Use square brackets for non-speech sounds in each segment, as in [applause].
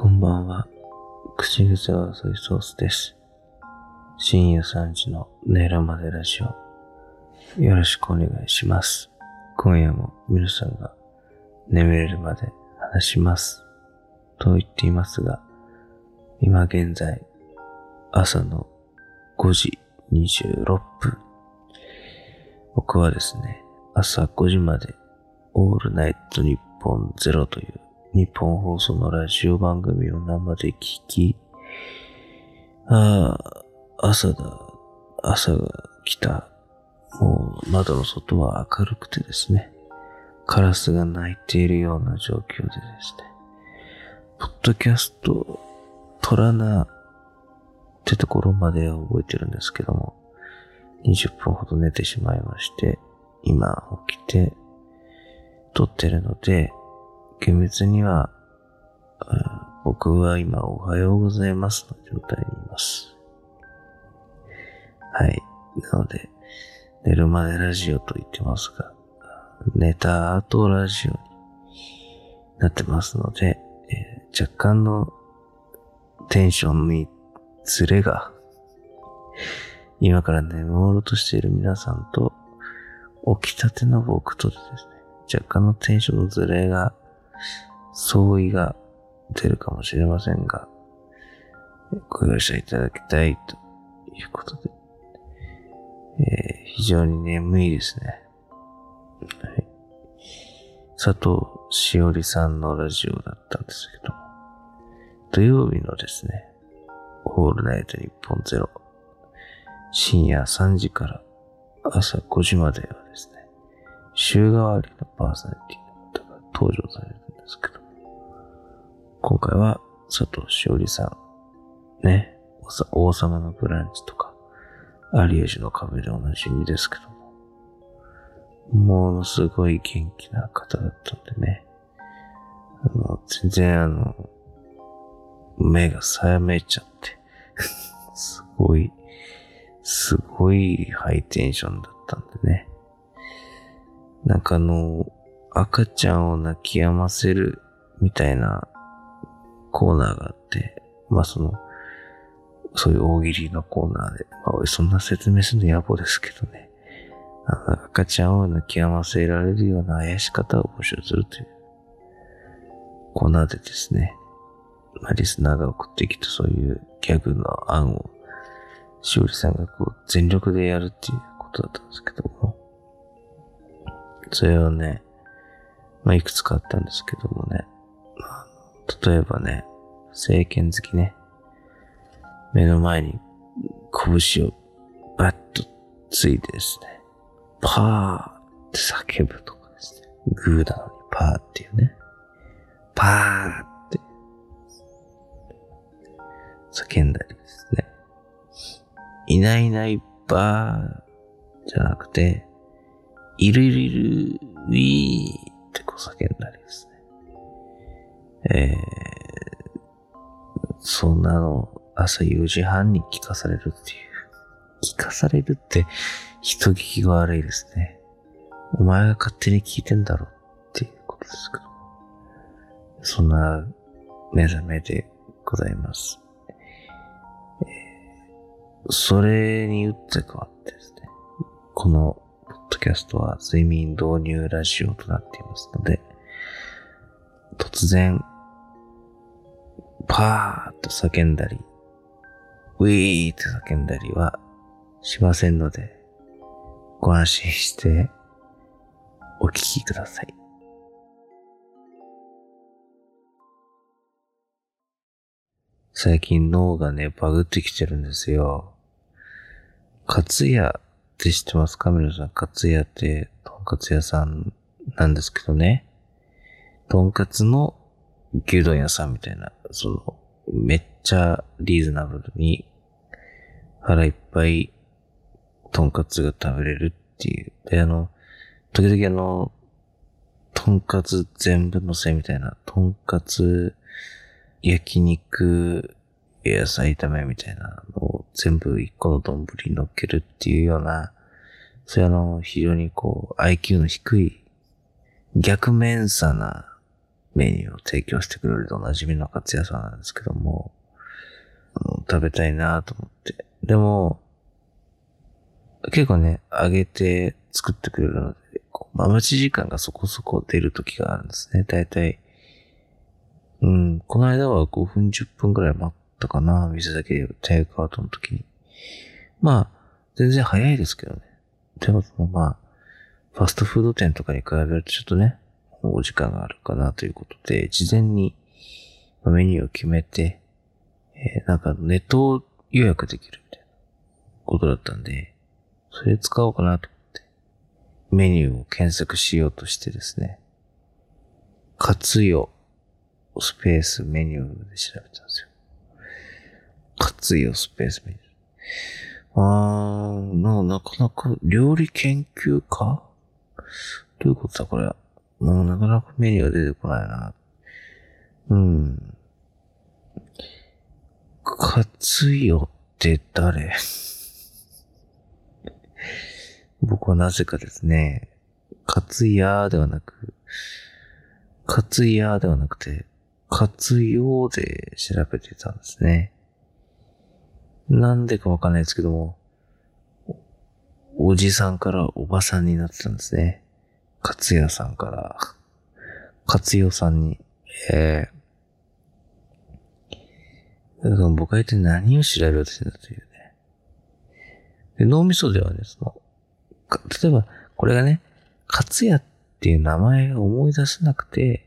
こんばんは。口癖はソイソースです。深夜3時の寝るまでラジオ。よろしくお願いします。今夜も皆さんが眠れるまで話します。と言っていますが、今現在、朝の5時26分。僕はですね、朝5時までオールナイト日本ゼロという日本放送のラジオ番組を生で聞き、ああ、朝だ、朝が来た。もう窓の外は明るくてですね、カラスが鳴いているような状況でですね、ポッドキャスト撮らなってところまで覚えてるんですけども、20分ほど寝てしまいまして、今起きて撮ってるので、厳密には、僕は今おはようございますの状態にいます。はい。なので、寝るまでラジオと言ってますが、寝た後ラジオになってますので、えー若干のテンションにズレが、今から眠ろうとしている皆さんと、起きたての僕とですね、若干のテンションのズレが、相違が出るかもしれませんが、ご容赦いただきたいということで、えー非常に眠いですね。はい。佐藤しおりさんのラジオだったんですけども、土曜日のですね、オールナイトニッポンゼロ、深夜3時から朝5時まではですね、週替わりのパーソナリティの方が登場されるですけど、今回は佐藤しおりさん、ね、王様のブランチとか、有吉の壁でおなじみですけども、ものすごい元気な方だったんでね、あの、全然あの、目がさやめちゃって、[laughs] すごい、すごいハイテンションだったんでね。なんかあの、赤ちゃんを泣き止ませるみたいなコーナーがあって、まあその、そういう大喜利のコーナーで、まあそんな説明するの野暮ですけどね。あの赤ちゃんを泣き止ませられるような怪し方を募集するというコーナーでですね。まあリスナーが送ってきたそういうギャグの案を、しおりさんがこう全力でやるっていうことだったんですけども。それをね、まあいくつかあったんですけどもね。あ例えばね、政権好きね。目の前に拳をバッとついてですね、パーって叫ぶとかですね。グーなのにパーっていうね。パーって叫んだりですね。いないいないばーじゃなくて、いるいるいる、ウィーってこう叫んだりですね。えー、そんなの朝4時半に聞かされるっていう。聞かされるって人聞きが悪いですね。お前が勝手に聞いてんだろっていうことですけど。そんな目覚めでございます。えーそれに打って変わってですね、このッドキャストは睡眠導入ラジオとなっていますので、突然、パーッと叫んだり、ウィーって叫んだりはしませんので、ご安心してお聞きください。最近脳がね、バグってきてるんですよ。カツヤって知ってますか？皆さん。カツヤって、とんかつ屋さんなんですけどね。とんかつの牛丼屋さんみたいな、その、めっちゃリーズナブルに腹いっぱいとんかつが食べれるっていう。で、あの、時々あの、とんかつ全部のせみたいな、とんかつ焼肉野菜炒めみたいなのを全部一個の丼に乗っけるっていうような、そういうあの、非常にこう、IQ の低い、逆面差なメニューを提供してくれるとおなじみのカツ屋さんなんですけども、食べたいなと思って。でも、結構ね、揚げて作ってくれるので、まあ、待ち時間がそこそこ出る時があるんですね。だいたい、うん、この間は5分10分くらい待ったかな、店だけテイクアウトの時に。まあ、全然早いですけどね。でも、まあ、ファストフード店とかに比べるとちょっとね、お時間があるかなということで、事前にメニューを決めて、えー、なんかネット予約できるみたいなことだったんで、それ使おうかなと思って、メニューを検索しようとしてですね、活用スペースメニューで調べたんですよ。活用スペースメニュー。あー、な、なかなか料理研究家？どういうことだこれ。もうなかなかメニューが出てこないな。うん。活用って誰？僕はなぜかですね、活やではなく、活やではなくて、活用で調べてたんですね。なんでかわかんないですけども、おじさんからおばさんになってたんですね。勝也さんから、勝代さんに、えー、僕は一体何を調べようとしてんだというね。で、脳みそではね、その、例えば、これがね、勝也っていう名前を思い出せなくて、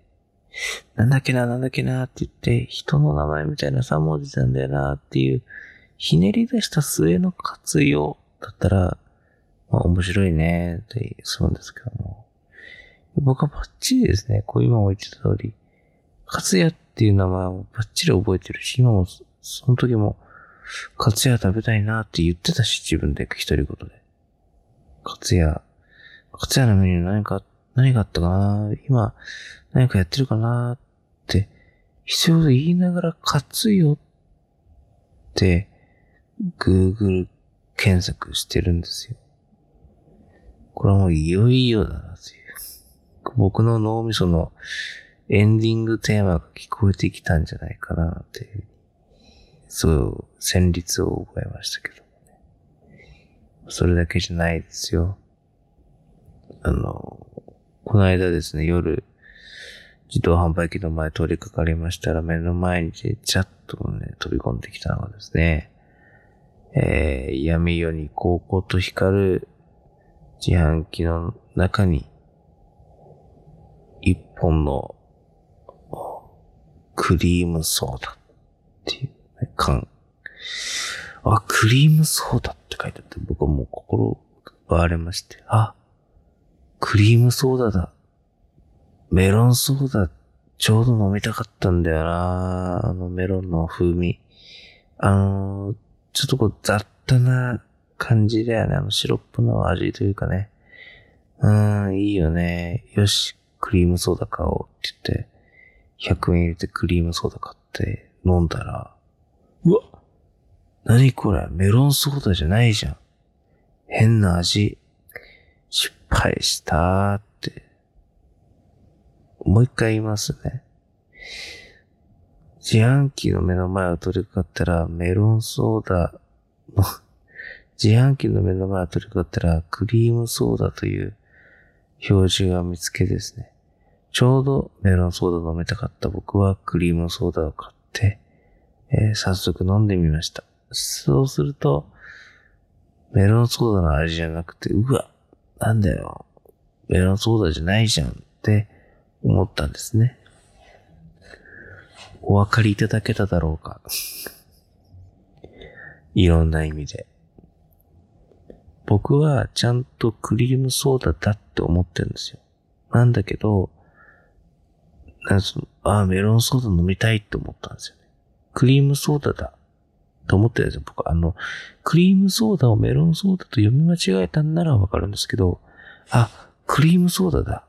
なんだっけな、なんだっけなって言って、人の名前みたいな3文字なんだよなっていう、ひねり出した末の活用だったら、まあ面白いねってするんですけども。僕はバッチリですね、こう今も言ってた通り、勝也っていう名前をバッチリ覚えてるし、今も、その時も、勝也食べたいなって言ってたし、自分で一人言で。勝也、勝也のメニュー何か、何があったかな今、何かやってるかなって、必要で言いながら活用って、Google 検索してるんですよ。これはもういよいよだなという。僕の脳みそのエンディングテーマが聞こえてきたんじゃないかなっていう、そう、旋律を覚えましたけどね。それだけじゃないですよ。あの、この間ですね、夜、自動販売機の前通りかかりましたら、目の前にチャッとね、飛び込んできたのがですね、えー、闇夜に高校と光る自販機の中に、一本のクリームソーダっていう、ね、缶。あ、クリームソーダって書いてあって、僕はもう心奪われまして、あ、クリームソーダだ。メロンソーダ、ちょうど飲みたかったんだよなあのメロンの風味。あのー、ちょっとこう雑多な感じだよね。あのシロップの味というかね。うーん、いいよね。よし、クリームソーダ買おうって言って、100円入れてクリームソーダ買って飲んだら、うわ何これ？メロンソーダじゃないじゃん。変な味。失敗したーって。もう一回言いますね。自販機の目の前を取り掛かったら、メロンソーダの [laughs] 自販機の目の前を取り掛かったら、クリームソーダという表示が見つけですね。ちょうどメロンソーダ飲めたかった僕はクリームソーダを買って、えー、早速飲んでみました。そうすると、メロンソーダの味じゃなくて、うわ、なんだよ、メロンソーダじゃないじゃんって思ったんですね。お分かりいただけただろうか。いろんな意味で。僕はちゃんとクリームソーダだって思ってるんですよ。なんだけど、なんその、ああ、メロンソーダ飲みたいって思ったんですよね。クリームソーダだと思ってるんですよ。僕、あの、クリームソーダをメロンソーダと読み間違えたんならわかるんですけど、あ、クリームソーダだ。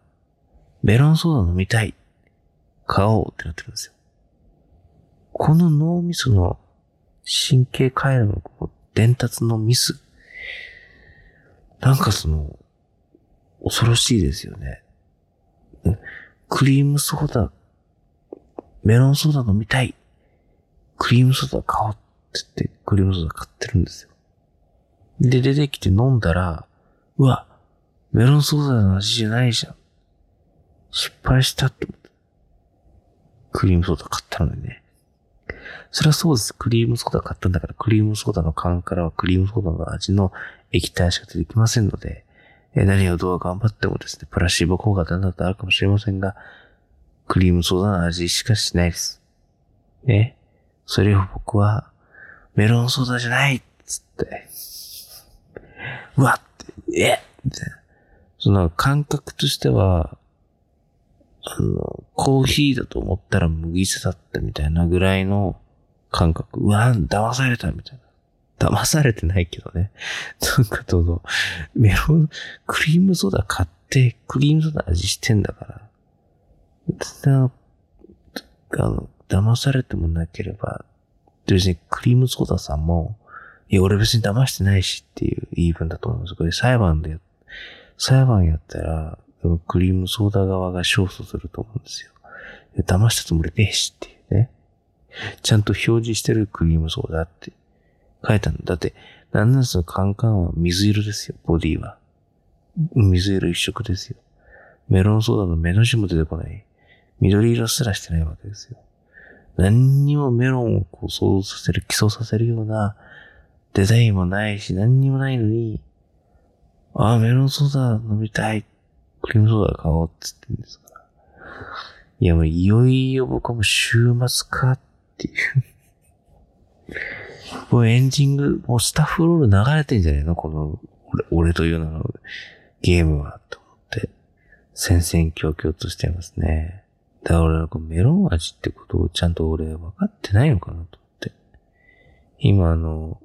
メロンソーダ飲みたい。買おうってなってるんですよ。この脳みその神経回路の伝達のミス。なんかその、恐ろしいですよね。クリームソーダメロンソーダ飲みたい。クリームソーダ買おうって言って、クリームソーダ買ってるんですよ。で、出てきて飲んだら、うわ、メロンソーダの味じゃないじゃん。失敗したって思って。クリームソーダ買ったのにね。それはそうです。クリームソーダ買ったんだから、クリームソーダの缶からはクリームソーダの味の液体しか出てきませんので、何をどう頑張ってもですね、プラシーボ効果だんだんとあるかもしれませんが、クリームソーダの味しかしないです。ね。それを僕は、メロンソーダじゃないっつって、うわって、えみたいな。その感覚としては、あの、コーヒーだと思ったら麦茶だったみたいなぐらいの感覚。うわ、騙されたみたいな。騙されてないけどね。[laughs] なんかどの、メロン、クリームソーダ買って、クリームソーダ味してんだから。あの、騙されてもなければ、別にクリームソーダさんも、いや、俺別に騙してないしっていう言い分だと思います。これ裁判で、裁判やったら、クリームソーダ側が勝訴すると思うんですよ。騙したつもりねえしって。ちゃんと表示してるクリームソーダって書いたんだ。だって、なんなんそのカンカンは水色ですよ、ボディは。水色一色ですよ。メロンソーダの目の字も出てこない。緑色すらしてないわけですよ。何にもメロンをこう想像させる、基礎させるようなデザインもないし、何にもないのに、ああ、メロンソーダ飲みたい。クリームソーダ買おうって言ってんですから。いや、もういよいよ僕はもう週末かっていう。[laughs] もうエンディング、もうスタッフロール流れてんじゃないの？この、俺俺という名のゲームは、と思って。戦々恐々としてますね。だから俺はこメロン味ってことをちゃんと俺分かってないのかなと思って。今あの、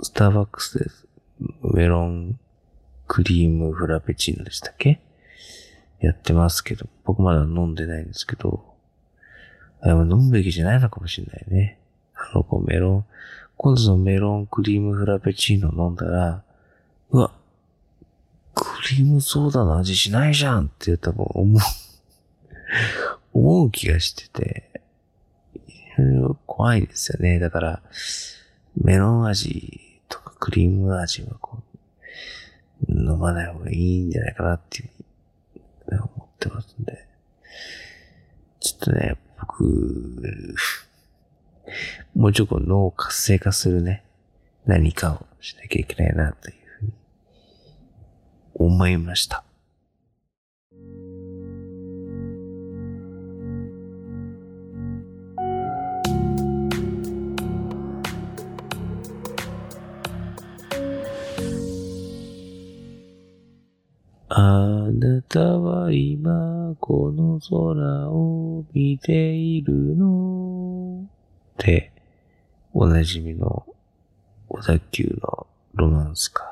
スターバックスですメロンクリームフラペチーノでしたっけ？やってますけど、僕まだ飲んでないんですけど、でも飲むべきじゃないのかもしれないね。あの、こうメロン、今度のメロンクリームフラペチーノ飲んだら、うわ、クリームソーダの味しないじゃんって多分思う、[laughs] 思う気がしてて、怖いですよね。だから、メロン味とかクリーム味はこう、飲まない方がいいんじゃないかなっていうふうに思ってますんで。ちょっとね、僕、もうちょっと脳を活性化するね、何かをしなきゃいけないなというふうに思いました。あなたは今この空を見ているの？って、おなじみの小田急のロマンスカー。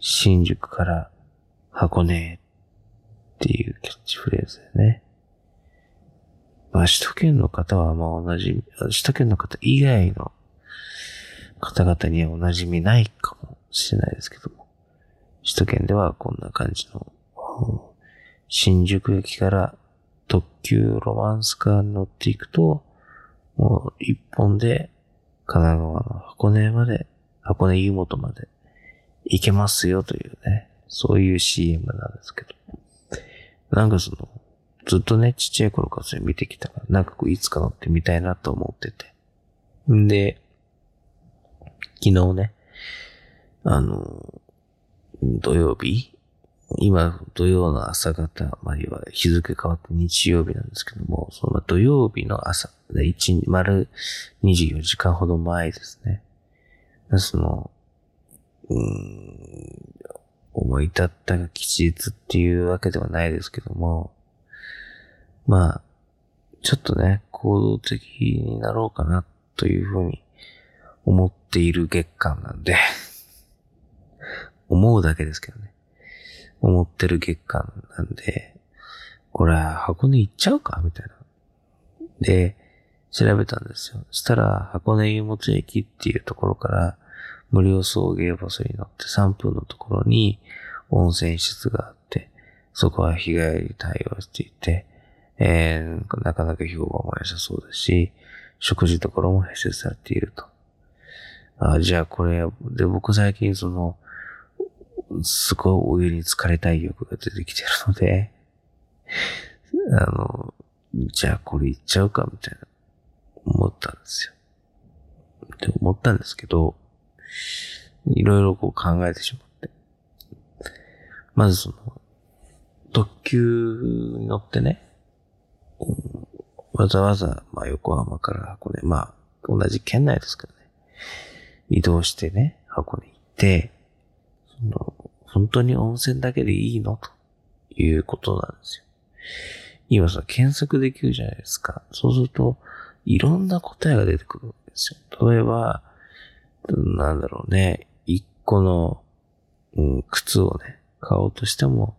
新宿から箱根っていうキャッチフレーズだよね。まあ、首都圏の方はまあ同じ、首都圏の方以外の方々にはお馴染みないかもしれないですけども。首都圏ではこんな感じの、新宿駅から特急ロマンスカーに乗っていくと、もう一本で神奈川の箱根まで、箱根湯本まで行けますよというね、そういう CM なんですけど。なんかその、ずっとね、ちっちゃい頃からそれ見てきたから、なんかこういつか乗ってみたいなと思ってて。んで、昨日ね、あの、土曜日？今、土曜の朝方、まあ、要は日付変わって日曜日なんですけども、その土曜日の朝、で一丸24時間ほど前ですね。その、うん、思い立ったが吉日っていうわけではないですけども、まあ、ちょっとね、行動的になろうかなというふうに思っている月間なんで、思うだけですけどね。思ってる月間なんで、これ箱根行っちゃうかみたいな。で、調べたんですよ。したら、箱根湯本駅っていうところから、無料送迎バスに乗って3分のところに温泉施設があって、そこは日帰り対応していて、えー、なかなか評判も良さそうだし、食事ところも併設されていると。あじゃあこれ、で、僕最近その、すごいお湯に浸かりたい欲が出てきてるので、[laughs] あの、じゃあこれいっちゃうかみたいな、思ったんですよ。って思ったんですけど、いろいろこう考えてしまって。まずその、特急に乗ってね、わざわざ、まあ横浜から箱根、まあ同じ県内ですけどね、移動してね、箱根行って、その、本当に温泉だけでいいの？ということなんですよ。今さ、検索できるじゃないですか。そうすると、いろんな答えが出てくるわけですよ。例えば、なんだろうね、一個の、うん、靴をね、買おうとしても、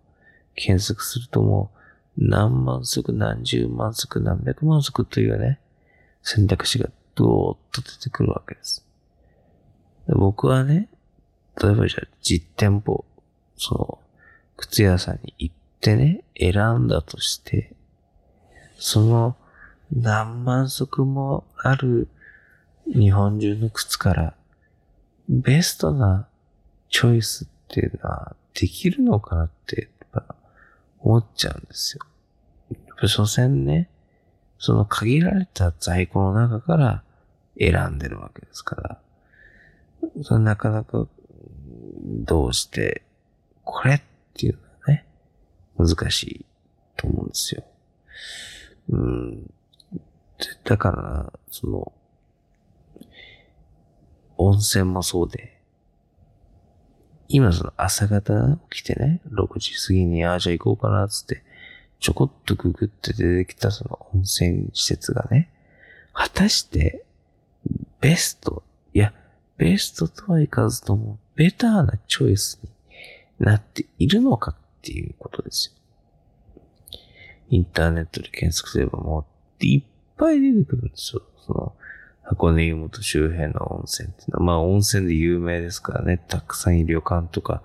検索するともう、何万足、何十万足、何百万足というね、選択肢がドーッと出てくるわけです。僕はね、例えばじゃあ実店舗、その、靴屋さんに行ってね、選んだとして、その何万足もある日本中の靴からベストなチョイスっていうのはできるのかなって思っちゃうんですよ。所詮ね、その限られた在庫の中から選んでるわけですから、それなかなかどうして、これっていうのはね、難しいと思うんですよ。うん。だから、その、温泉もそうで、今その朝方起きてね、6時過ぎに、ああ、じゃあ行こうかな、つって、ちょこっとググって出てきたその温泉施設がね、果たして、ベスト、いや、ベストとはいかずとも、ベターなチョイスになっているのかっていうことですよ。インターネットで検索すればもう、いっぱい出てくるんですよ。その、箱根湯本周辺の温泉っていうのは、まあ温泉で有名ですからね、たくさん旅館とか、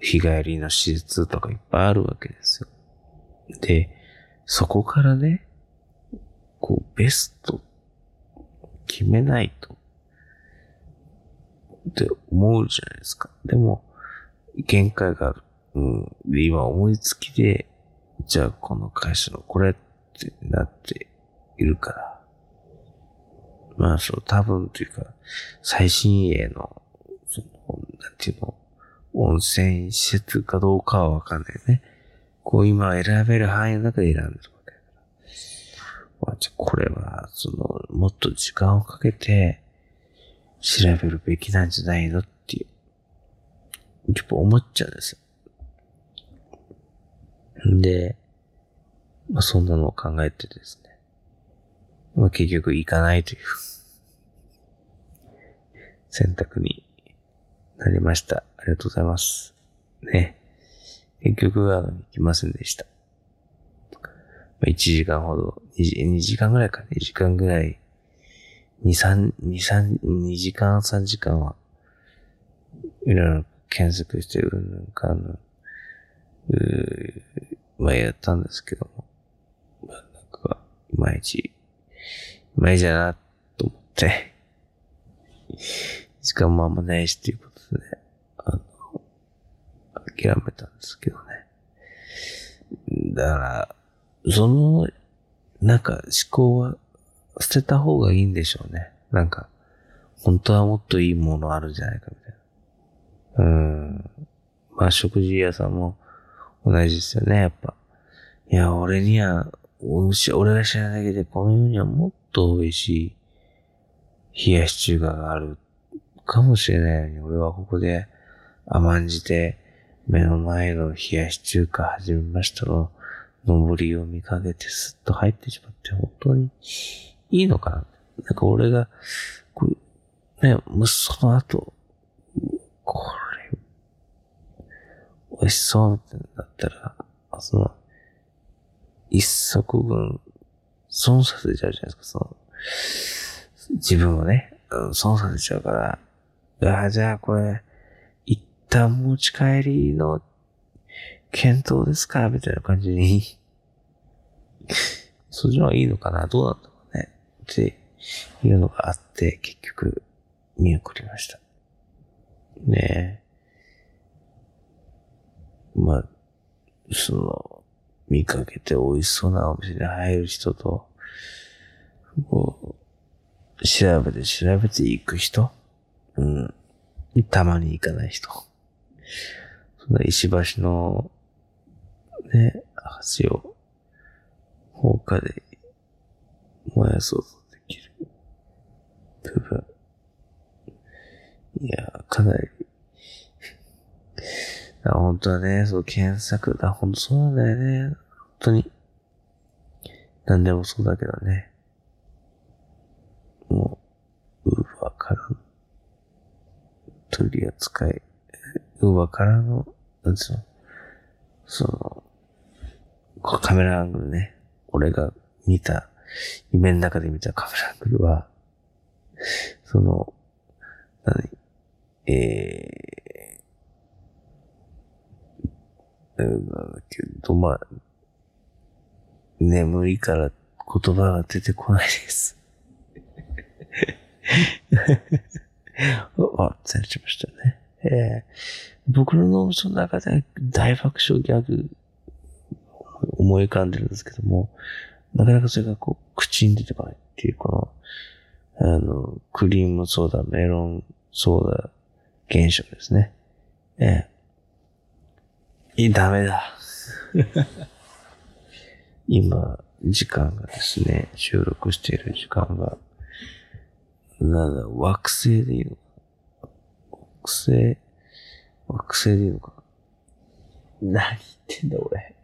日帰りの施設とかいっぱいあるわけですよ。で、そこからね、こう、ベスト、決めないと、って思うじゃないですか。でも、限界がある。うん。で、今思いつきで、じゃあこの会社のこれってなっているから、まあ、そう、多分というか、最新鋭の、その、なんていうの、温泉施設かどうかはわかんないね。こう今選べる範囲の中で選んでるわけだから。まあ、じゃこれは、その、もっと時間をかけて、調べるべきなんじゃないのって、やっぱ思っちゃうんですよ。んで、まあそんなのを考えてですね。まあ結局行かないという [laughs] 選択になりました。ありがとうございます。ね。結局、あの、行きませんでした。まあ、1時間ほど、2時 ,2 時間ぐらいか、2時間ぐらい、2、3、2、3、2時間、3時間は、いろいろ検索して、うんぬんかんぬん、うまあやったんですけども、まあなんか、いまいち、いまいちだな、と思って、時間もあんまないしっていうことで、あの、諦めたんですけどね。だから、その、なんか思考は捨てた方がいいんでしょうね。なんか、本当はもっといいものあるんじゃないかみたいな。うん。まあ食事屋さんも同じですよね、やっぱ。いや、俺には、俺が知らないだけでこの世にはもっと美味しい冷やし中華があるかもしれないのに、俺はここで甘んじて目の前の冷やし中華始めましたの、上りを見かけてスッと入ってしまって、本当にいいのかななんか俺が、こう、ね、その後、こ、美味しそうみたいなったら、その、一足分、損させちゃうじゃないですか、その、自分をね、損させちゃうから、ああ、じゃあこれ、一旦持ち帰りの検討ですか？みたいな感じに。[laughs] そっちの方がいいのかな？どうなんだろうね。っていうのがあって、結局見送りました。ねえ。まあ、その、見かけて美味しそうなお店に入る人と、こう、調べて調べて行く人？うん。たまに行かない人。その石橋の、ね、橋を、放火で燃やそうとできる部分。いや、かなり本当はね、そう、検索だ、本当そうなんだよね。本当に。何でもそうだけどね。もう、ウーバーからの、取り扱い、ウーバーからの、なんつうの、その、カメラアングルね。俺が見た、夢の中で見たカメラアングルは、その、何？えー、なんだけど、まあ、眠いから言葉が出てこないです。[laughs] あ、されちゃいましたね。えー、僕の脳みその中で大爆笑ギャグ思い浮かんでるんですけども、なかなかそれがこう、口に出てこないっていう、この、あの、クリームソーダ、メロンソーダ現象ですね。ええ。いダメだ。今、時間がですね、収録している時間が、なんだ、惑星でいいのか惑星、惑星でいいのか何言ってんだ俺。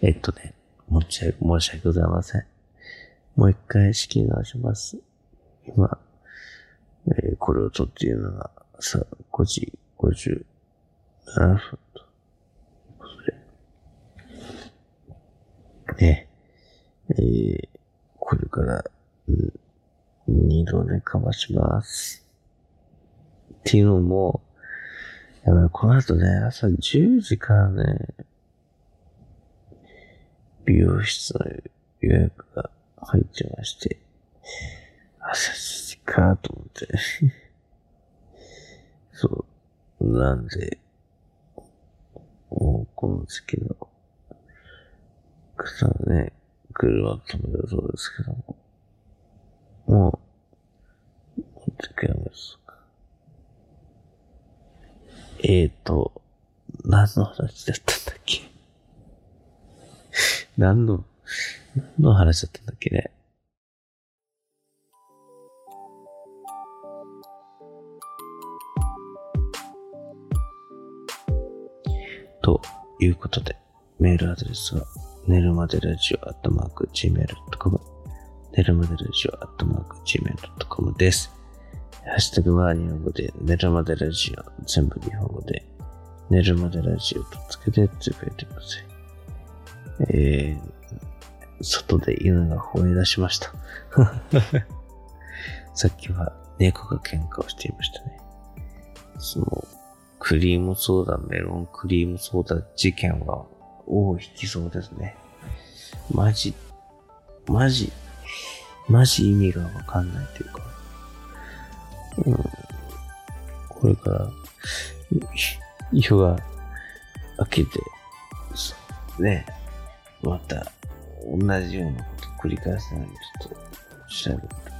えっとね、申し訳、申し訳ございません。もう一回仕切り直します。今、えー、これを撮っているのが、さ、5時57分ね、えー、これから、うん二度寝かまします。っていうのも、やばい、この後ね、朝10時からね、美容室の予約が入ってまして、朝10時かと思って [laughs] そう。なんで、もうこの時期の方はね、車を止めるそうですけども、もう、持ってくやめますか。えーと、何の話だったんだっけ？[laughs] 何の、何の話だったんだっけね？ということで、メールアドレスは、寝るまでラジオアットマーク Gmail.com、寝るまでラジオアットマーク Gmail.com です。ハッシュタグは日本語で、寝るまでラジオ、全部日本語で、寝るまでラジオとつけてつぶやいてください。えー、外で犬が吠え出しました。[laughs] さっきは猫が喧嘩をしていましたね。その、クリームソーダ、メロンクリームソーダ事件は、尾を引きそうですね。マジ、マジ、マジ意味がわかんないというか、うん、これから、夜が明けて、ね、また同じようなこと繰り返すのにちょっと調べて